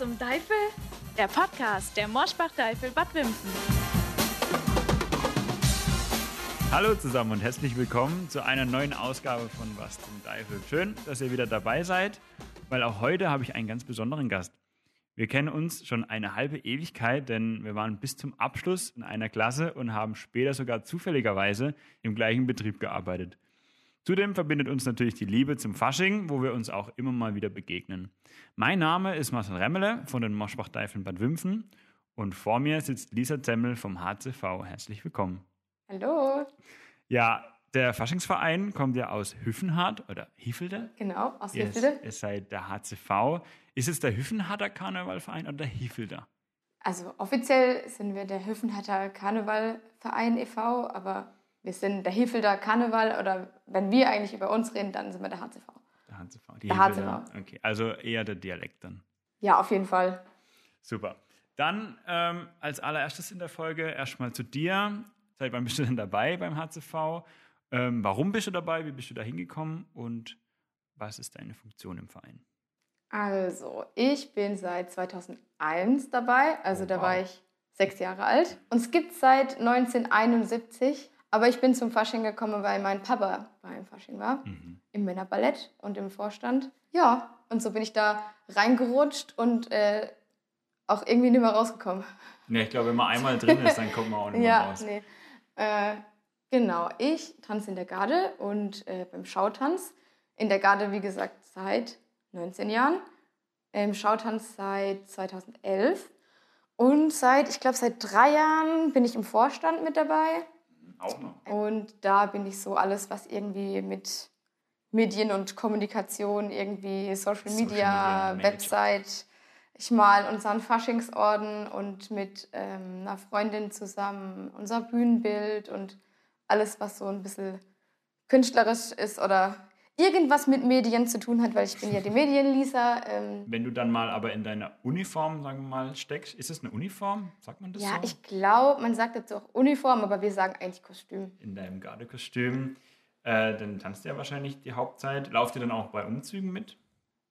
zum Teufel? Der Podcast der Morschbach-Teufel Bad Wimpfen. Hallo zusammen und herzlich willkommen zu einer neuen Ausgabe von Was zum Teufel. Schön, dass ihr wieder dabei seid, weil auch heute habe ich einen ganz besonderen Gast. Wir kennen uns schon eine halbe Ewigkeit, denn wir waren bis zum Abschluss in einer Klasse und haben später sogar zufälligerweise im gleichen Betrieb gearbeitet. Zudem verbindet uns natürlich die Liebe zum Fasching, wo wir uns auch immer mal wieder begegnen. Mein Name ist Marcel Remmele von den Moschbach-Deifeln Bad Wimpfen und vor mir sitzt Lisa Zemmel vom HCV. Herzlich willkommen. Hallo. Ja, der Faschingsverein kommt ja aus Hüffenhardt oder Hiefelde. Genau, aus Ihr, Hiefelde. ihr seid der HCV. Ist es der Hüffenharder Karnevalverein oder der Hiefelder? Also offiziell sind wir der Hüffenhatter Karnevalverein e.V., aber wir sind der Hifelder Karneval oder wenn wir eigentlich über uns reden, dann sind wir der HCV. Der HCV. Die Der Hifelder. Okay, also eher der Dialekt dann. Ja, auf jeden Fall. Super. Dann ähm, als allererstes in der Folge erstmal zu dir. Seit wann bist du denn dabei beim HCV? Ähm, warum bist du dabei? Wie bist du da hingekommen? Und was ist deine Funktion im Verein? Also, ich bin seit 2001 dabei, also Oh, da wow. war ich sechs Jahre alt. Und es gibt seit 1971, aber ich bin zum Fasching gekommen, weil mein Papa beim Fasching war, Mhm. im Männerballett und im Vorstand. Ja, und so bin ich da reingerutscht und äh, auch irgendwie nicht mehr rausgekommen. Ja, ich glaube, wenn man einmal drin ist, dann kommt man auch nicht mehr Ja, raus. nee. Äh, genau, ich tanze in der Garde und äh, beim Schautanz. In der Garde, wie gesagt, seit 19 Jahren. Im Schautanz seit 2011. Und seit, ich glaube, seit drei Jahren bin ich im Vorstand mit dabei. Auch noch. Und da bin ich so alles, was irgendwie mit Medien und Kommunikation, irgendwie Social Social Media, Media. Website. Ich mal unseren Faschingsorden und mit ähm, einer Freundin zusammen unser Bühnenbild und alles, was so ein bisschen künstlerisch ist oder irgendwas mit Medien zu tun hat, weil ich bin ja die Medienlisa. Ähm, Wenn du dann mal aber in deiner Uniform, sagen wir mal, steckst, ist es eine Uniform? Sagt man das ja, so? ich glaube, man sagt jetzt auch Uniform, aber wir sagen eigentlich Kostüm. in deinem Gardekostüm. Äh, dann tanzt ihr ja wahrscheinlich die Hauptzeit. Lauft ihr dann auch bei Umzügen mit?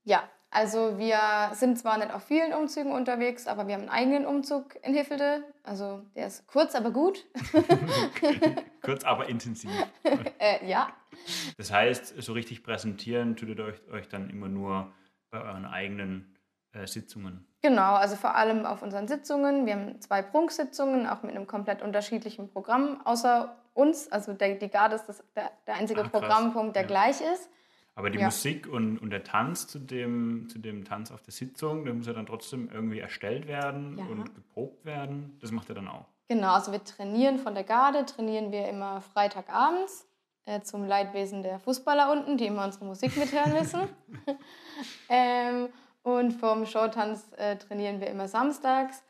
Ja, also wir sind zwar nicht auf vielen Umzügen unterwegs, aber wir haben einen eigenen Umzug in Hiffelde. Also der ist kurz, aber gut. Kurz, aber intensiv. äh, ja, Das heißt, so richtig präsentieren tut ihr euch, euch dann immer nur bei euren eigenen äh, Sitzungen. genau. Also vor allem auf unseren Sitzungen. Wir haben zwei Prunksitzungen, auch mit einem komplett unterschiedlichen Programm, außer uns. Also der, die Garde ist das, der, der einzige krass. Programmpunkt, der Ja. gleich ist. Aber die Ja. Musik und, und der Tanz zu dem, zu dem Tanz auf der Sitzung, der muss ja dann trotzdem irgendwie erstellt werden Ja. und geprobt werden. Das macht ihr dann auch. Genau, also wir trainieren von der Garde, trainieren wir immer Freitagabends äh, zum Leidwesen der Fußballer unten, die immer unsere Musik mithören müssen. ähm, und vom Showtanz äh, trainieren wir immer samstags.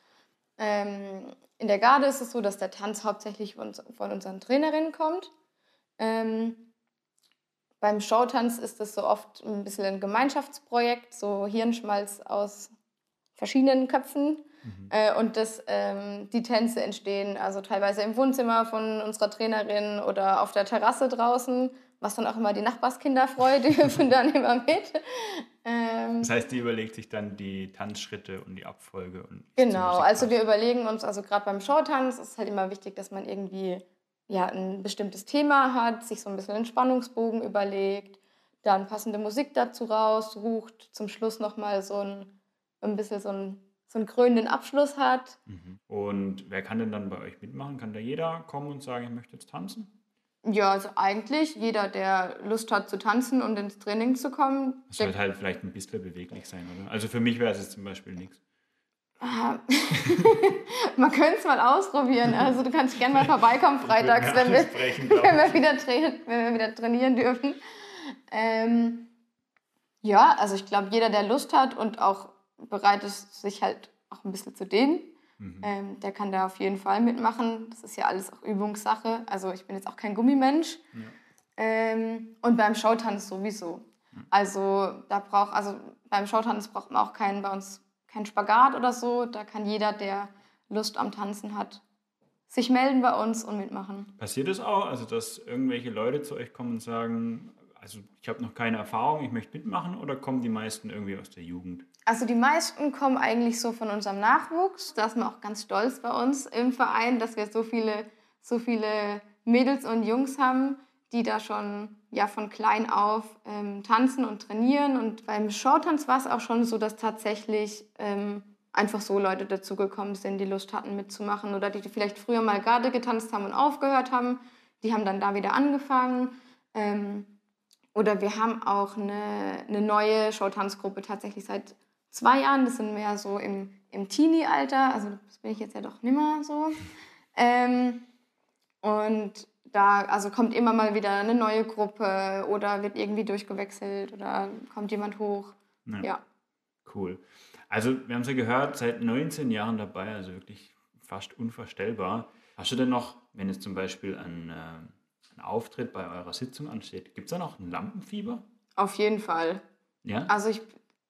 Ähm, in der Garde ist es so, dass der Tanz hauptsächlich von, von unseren Trainerinnen kommt. Ähm, beim Showtanz ist es so oft ein bisschen ein Gemeinschaftsprojekt, so Hirnschmalz aus verschiedenen Köpfen. Äh, und das, ähm, die Tänze entstehen also teilweise im Wohnzimmer von unserer Trainerin oder auf der Terrasse draußen, was dann auch immer die Nachbarskinder freut, die hüpfen dann immer mit. Ähm, Das heißt, die überlegt sich dann die Tanzschritte und die Abfolge. Und Genau, also wir überlegen uns, also gerade beim Showtanz ist es halt immer wichtig, dass man irgendwie ja, ein bestimmtes Thema hat, sich so ein bisschen einen Spannungsbogen überlegt, dann passende Musik dazu raussucht, zum Schluss nochmal so ein, ein bisschen so, ein, so einen krönenden Abschluss hat. Mhm. Und wer kann denn dann bei euch mitmachen? Kann da jeder kommen und sagen, ich möchte jetzt tanzen? Ja, also eigentlich jeder, der Lust hat zu tanzen und ins Training zu kommen, Das der, sollte halt vielleicht ein bisschen beweglich sein, oder? Also für mich wäre es jetzt zum Beispiel nichts. Ah. man könnte es mal ausprobieren. Also du kannst gerne mal vorbeikommen freitags, wenn wir, wenn wir, wieder, wenn wir wieder trainieren dürfen. Ähm, ja, also ich glaube, jeder, der Lust hat und auch bereit ist, sich halt auch ein bisschen zu dehnen, Mhm. ähm, der kann da auf jeden Fall mitmachen. Das ist ja alles auch Übungssache. Also ich bin jetzt auch kein Gummimensch. Ja. Ähm, und beim Showtanz sowieso. Also da braucht, also beim Showtanz braucht man auch keinen bei uns keinen Spagat oder so. Da kann jeder, der Lust am Tanzen hat, sich melden bei uns und mitmachen. Passiert es auch, also dass irgendwelche Leute zu euch kommen und sagen, also ich habe noch keine Erfahrung, ich möchte mitmachen oder kommen die meisten irgendwie aus der Jugend? Also die meisten kommen eigentlich so von unserem Nachwuchs. Da sind wir auch ganz stolz bei uns im Verein, dass wir so viele, so viele Mädels und Jungs haben, die da schon ja, von klein auf ähm, tanzen und trainieren. Und beim Showtanz war es auch schon so, dass tatsächlich ähm, einfach so Leute dazugekommen sind, die Lust hatten mitzumachen oder die vielleicht früher mal Garde getanzt haben und aufgehört haben. Die haben dann da wieder angefangen. Ähm, oder wir haben auch eine, eine neue Showtanzgruppe tatsächlich seit zwei Jahren. Das sind mehr so im, im Teenie-Alter. Also das bin ich jetzt ja doch nimmer so. Ähm, und da also kommt immer mal wieder eine neue Gruppe oder wird irgendwie durchgewechselt oder kommt jemand hoch. Ja. ja. Cool. Also wir haben es ja gehört, seit 19 Jahren dabei, also wirklich fast unvorstellbar. Hast du denn noch, wenn es zum Beispiel ein, äh, ein Auftritt bei eurer Sitzung ansteht, gibt es da noch ein Lampenfieber? Auf jeden Fall. Ja? Also ich,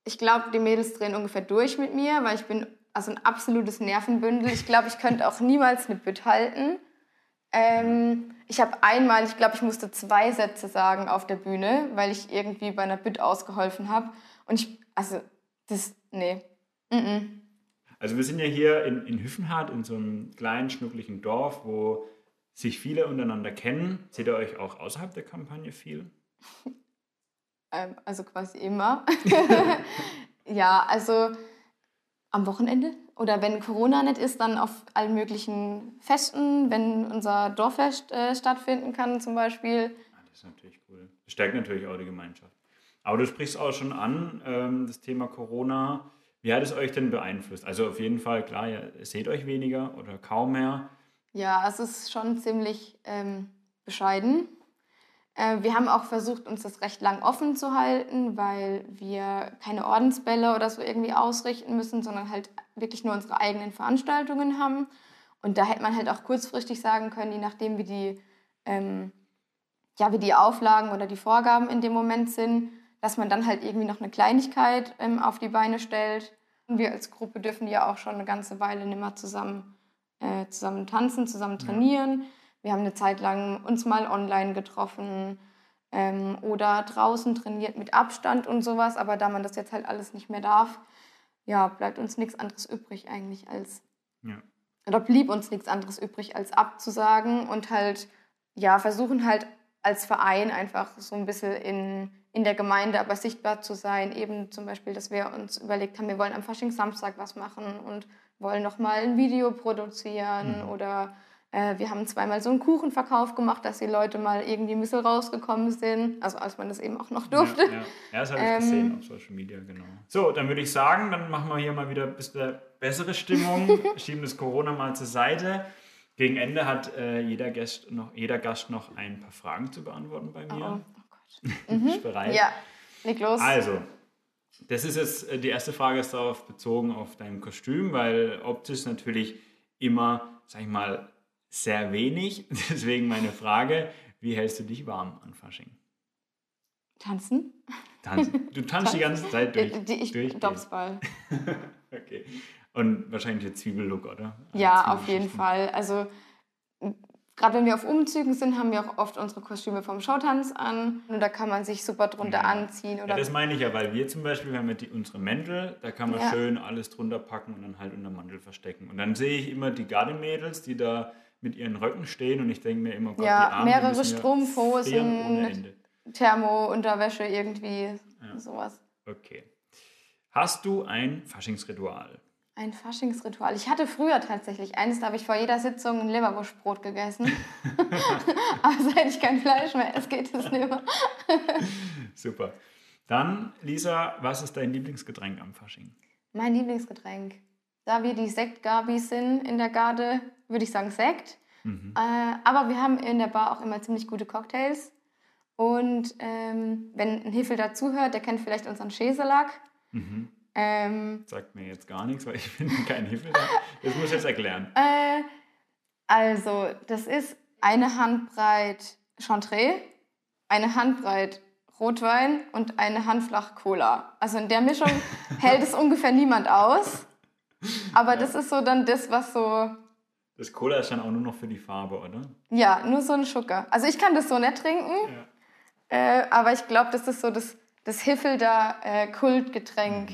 ich glaube, die Mädels drehen ungefähr durch mit mir, weil ich bin also ein absolutes Nervenbündel. Ich glaube, ich könnte auch niemals eine Bütt halten. Ähm, ich habe einmal, ich glaube, ich musste zwei Sätze sagen auf der Bühne, weil ich irgendwie bei einer Bütt ausgeholfen habe. Und ich, also, das, nee. Mm -mm. Also wir sind ja hier in, in Hüffenhardt, in so einem kleinen, schnucklichen Dorf, wo sich viele untereinander kennen. Seht ihr euch auch außerhalb der Kampagne viel? ähm, also quasi immer. ja, also am Wochenende oder wenn Corona nicht ist, dann auf allen möglichen Festen, wenn unser Dorffest äh, stattfinden kann zum Beispiel. Ah, das ist natürlich cool. Das stärkt natürlich auch die Gemeinschaft. Aber du sprichst auch schon an, ähm, das Thema Corona. Wie hat es euch denn beeinflusst? Also auf jeden Fall, klar, ihr seht euch weniger oder kaum mehr. Ja, es ist schon ziemlich ähm, bescheiden. Äh, wir haben auch versucht, uns das recht lang offen zu halten, weil wir keine Ordensbälle oder so irgendwie ausrichten müssen, sondern halt wirklich nur unsere eigenen Veranstaltungen haben. Und da hätte man halt auch kurzfristig sagen können, je nachdem, wie die, ähm, ja, wie die Auflagen oder die Vorgaben in dem Moment sind, dass man dann halt irgendwie noch eine Kleinigkeit ähm, auf die Beine stellt. Und wir als Gruppe dürfen ja auch schon eine ganze Weile nicht mehr zusammen, äh, zusammen tanzen, zusammen trainieren. Ja. Wir haben eine Zeit lang uns mal online getroffen ähm, oder draußen trainiert mit Abstand und sowas. Aber da man das jetzt halt alles nicht mehr darf, ja, bleibt uns nichts anderes übrig eigentlich als, ja. oder blieb uns nichts anderes übrig als abzusagen und halt, ja, versuchen halt als Verein einfach so ein bisschen in, in der Gemeinde aber sichtbar zu sein. Eben zum Beispiel, dass wir uns überlegt haben, wir wollen am Fasching Samstag was machen und wollen nochmal ein Video produzieren mhm. oder äh, wir haben zweimal so einen Kuchenverkauf gemacht, dass die Leute mal irgendwie ein bisschen rausgekommen sind. Also als man das eben auch noch durfte. Ja, ja. ja das habe ich ähm, gesehen auf Social Media, genau. So, dann würde ich sagen, dann machen wir hier mal wieder ein bisschen bessere Stimmung, schieben das Corona mal zur Seite. Gegen Ende hat äh, jeder, Gast noch, jeder Gast noch ein paar Fragen zu beantworten bei mir. Oh, oh Gott. Mhm. Bereit? Ja, leg los. Also, das ist jetzt, äh, die erste Frage ist darauf bezogen auf dein Kostüm, weil optisch natürlich immer, sag ich mal, sehr wenig. Deswegen meine Frage, wie hältst du dich warm an Fasching? Tanzen. Tanzen. Du tanzt die ganze Zeit durch. Ich Dopsball. okay. Und wahrscheinlich der Zwiebellook, oder? Also ja, auf jeden Fall. Also gerade wenn wir auf Umzügen sind, haben wir auch oft unsere Kostüme vom Showtanz an. Und da kann man sich super drunter ja. anziehen. Oder ja, das meine ich ja, weil wir zum Beispiel, wir haben ja die, unsere Mäntel, da kann man ja. schön alles drunter packen und dann halt unter Mantel verstecken. Und dann sehe ich immer die Gardemädels, die da mit ihren Röcken stehen und ich denke mir immer, Gott, ja, die Arme mehrere Strumpfhosen, Thermo-Unterwäsche irgendwie, sowas. Okay. Hast du ein Faschingsritual? Ein Faschingsritual. Ich hatte früher tatsächlich eines, da habe ich vor jeder Sitzung ein Leberwurstbrot gegessen. Aber seit ich kein Fleisch mehr esse, geht es nicht mehr. Super. Dann, Lisa, was ist dein Lieblingsgetränk am Fasching? Mein Lieblingsgetränk. Da wir die Sektgabis sind in der Garde, würde ich sagen Sekt. Mhm. Äh, aber wir haben in der Bar auch immer ziemlich gute Cocktails. Und ähm, wenn ein Hiffel dazuhört, der kennt vielleicht unseren Schäselack. Mhm. Ähm, Sagt mir jetzt gar nichts, weil ich bin kein Hiffel. Das muss ich jetzt erklären. Äh, also, das ist eine Handbreit Chantre, eine Handbreit Rotwein und eine Handflach Cola. Also in der Mischung hält es ungefähr niemand aus. Aber ja. das ist so dann das, was so das Cola ist dann auch nur noch für die Farbe, oder? Ja, nur so ein Schucker. Also ich kann das so nicht trinken. Ja. Äh, aber ich glaube, das ist so das, das Hiffelder äh, Kultgetränk.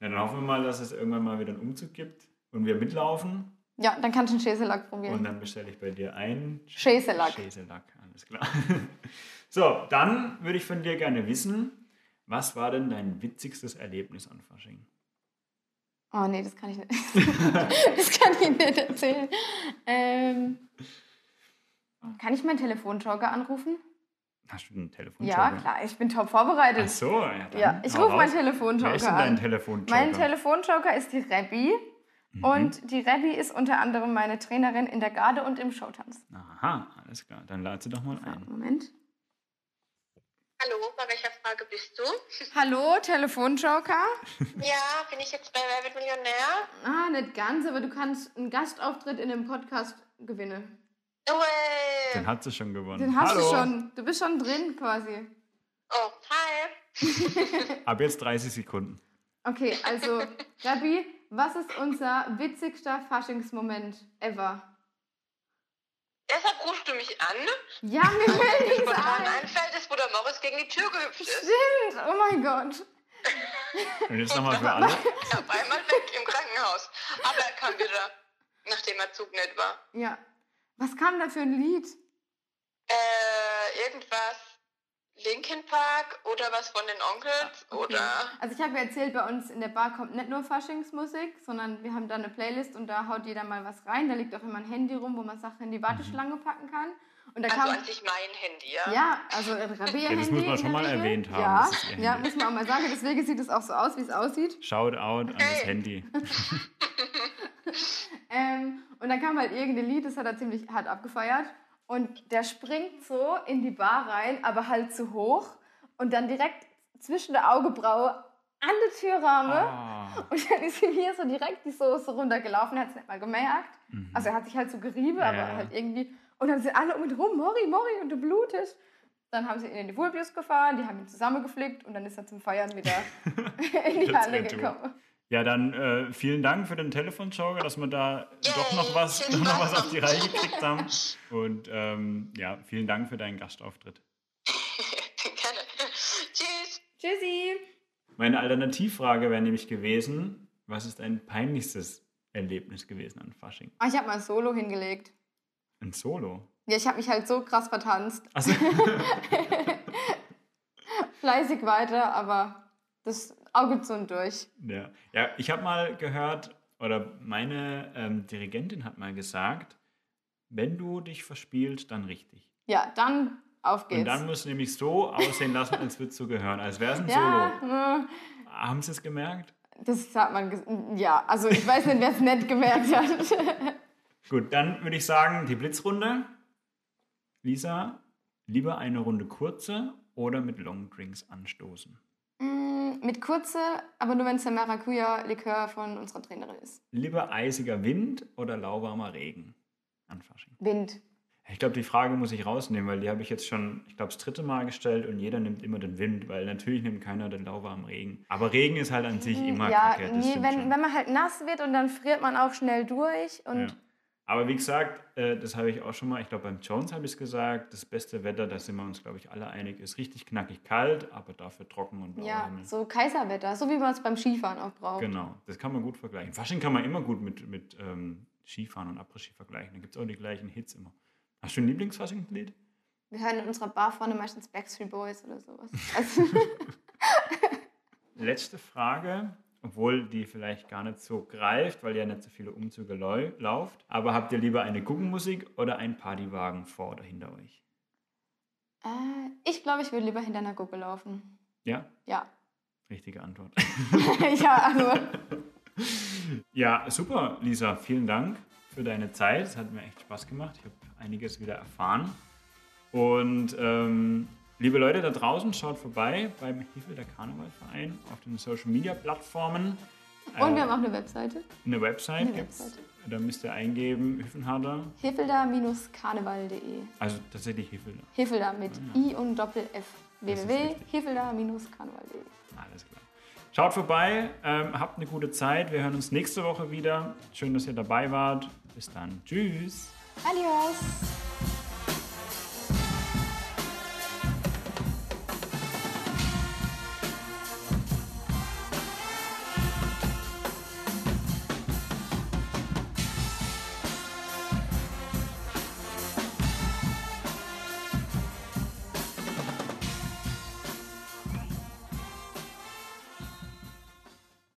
Ja, dann hoffen wir mal, dass es irgendwann mal wieder einen Umzug gibt und wir mitlaufen. Ja, dann kannst du einen Schäselack Und probieren. dann bestelle ich bei dir ein Schäselack. Schäselack, alles klar. So, dann würde ich von dir gerne wissen, was war denn dein witzigstes Erlebnis an Fasching? Oh nee, das kann ich nicht. das kann ich nicht erzählen. Ähm, kann ich meinen Telefonjoker anrufen? Hast du einen Telefon? Ja, klar, ich bin top vorbereitet. Ach so, ja. Dann Ja, ich rufe meinen. Telefonjoker Wer ist denn dein an. Telefonjoker? Mein Telefonjoker ist die Rebbi. Mhm. Und die Rebbi ist unter anderem meine Trainerin in der Garde und im Showtanz. Aha, alles klar. Dann lad sie doch mal ein. Moment. Hallo, bei welcher Frage bist du? Hallo, Telefonjoker. Ja, bin ich jetzt bei Wer wird Millionär? Ah, nicht ganz, aber du kannst einen Gastauftritt in dem Podcast gewinnen. Uäh. Den hat sie schon gewonnen. Den hast Hallo. du schon. Du bist schon drin quasi. Oh, hi. Ab jetzt 30 Sekunden. Okay, also, Rebbi, was ist unser witzigster Faschingsmoment ever? Deshalb rufst du mich an. Ja, mir fällt nichts ein. einfällt, ist, wo der Morris gegen die Tür gehüpft ist. Stimmt, oh mein Gott. Und jetzt nochmal für alle. Ja, auf einmal weg im Krankenhaus. Aber er kam wieder, nachdem er Zug nicht war. Ja. Was kam da für ein Lied? Äh, irgendwas Linkin Park oder was von den Onkels oder... Also ich habe ja erzählt, bei uns in der Bar kommt nicht nur Faschingsmusik, sondern wir haben da eine Playlist und da haut jeder mal was rein. Da liegt auch immer ein Handy rum, wo man Sachen in die Warteschlange packen kann. Und da Also kam, an sich mein Handy, ja? ja, also ein Rabea-Handy. Ja, das muss man schon mal Regel. erwähnt haben, Ja, ja, muss man auch mal sagen. Deswegen sieht es auch so aus, wie es aussieht. Shout out an das. Handy. Ähm, und dann kam halt irgendein Lied, das hat er ziemlich hart abgefeiert. Und der springt so in die Bar rein, aber halt zu hoch. Und dann direkt zwischen der Augenbraue an der Türramme. Ah. Und dann ist ihm hier so direkt die Soße runtergelaufen, er hat es nicht mal gemerkt. Also er hat sich halt so gerieben, aber Ja. halt irgendwie. Und dann sind alle um ihn rum, Mori, Mori, und du blutest. Dann haben sie ihn in die Vulpius gefahren, die haben ihn zusammengeflickt und dann ist er zum Feiern wieder in die Halle gekommen. Ja, dann äh, vielen Dank für den Telefonjoker, dass wir da Yay, doch noch was, doch noch was auf die Reihe gekriegt haben. Und ähm, ja, vielen Dank für deinen Gastauftritt. Gerne. Tschüss. Tschüssi! Meine Alternativfrage wäre nämlich gewesen, was ist dein peinlichstes Erlebnis gewesen an Fasching? Ah, ich habe mal Solo hingelegt. Ein Solo? Ja, ich habe mich halt so krass vertanzt. Also, Fleißig weiter, aber das Auge zu und durch. ja. ja, ich habe mal gehört, oder meine ähm, Dirigentin hat mal gesagt, wenn du dich verspielst, dann richtig. Ja, dann auf geht's. Und dann musst du nämlich so aussehen lassen, als würdest du gehören, als wäre es ein ja, Solo. äh, Haben sie es gemerkt? das hat man. Ja, also ich weiß nicht, wer es nicht gemerkt hat. Gut, dann würde ich sagen, die Blitzrunde. Lisa, lieber eine Runde kurze oder mit Longdrinks anstoßen? Mit kurze, aber nur wenn es der Maracuja-Likör von unserer Trainerin ist. Lieber eisiger Wind oder lauwarmer Regen an Fasching? Wind. Ich glaube, die Frage muss ich rausnehmen, weil die habe ich jetzt schon, ich glaube, das dritte Mal gestellt und jeder nimmt immer den Wind, weil natürlich nimmt keiner den lauwarmen Regen. Aber Regen ist halt an sich immer Mm, ja, kacke. nee, wenn, schon. wenn man halt nass wird und dann friert man auch schnell durch. Und Ja. Aber wie gesagt, äh, das habe ich auch schon mal, ich glaube beim Jones habe ich es gesagt, das beste Wetter, da sind wir uns, glaube ich, alle einig, ist richtig knackig kalt, aber dafür trocken und ja, Himmel. so Kaiserwetter, so wie man es beim Skifahren auch braucht. Genau, das kann man gut vergleichen. Fasching kann man immer gut mit, mit ähm, Skifahren und Après-Ski vergleichen. Da gibt es auch die gleichen Hits immer. Hast du ein Lieblingsfasching-Lied? Wir hören in unserer Bar vorne meistens Backstreet Boys oder sowas. Also, Letzte Frage, obwohl die vielleicht gar nicht so greift, weil ja nicht so viele Umzüge lau lauft. Aber habt ihr lieber eine Guggenmusik oder einen Partywagen vor oder hinter euch? äh, ich glaube, ich würde lieber hinter einer Gurke laufen. Ja, Ja. richtige Antwort. ja, also. Ja, super, Lisa. Vielen Dank für deine Zeit. Es hat mir echt Spaß gemacht. Ich habe einiges wieder erfahren. Und ähm, liebe Leute da draußen, schaut vorbei beim Hiffel der Karnevalverein auf den Social Media Plattformen. Und Äh, wir haben auch eine Webseite. eine Website. eine gibt's. Webseite. Da müsst ihr eingeben, Hüffenharder. Hefelda-karneval.de. Also tatsächlich Hiffelder. Hefelda mit I und Doppel-F. Www.hefelda-karneval.de. Alles klar. Schaut vorbei, ähm, habt eine gute Zeit. Wir hören uns nächste Woche wieder. Schön, dass ihr dabei wart. Bis dann. Tschüss. Adios!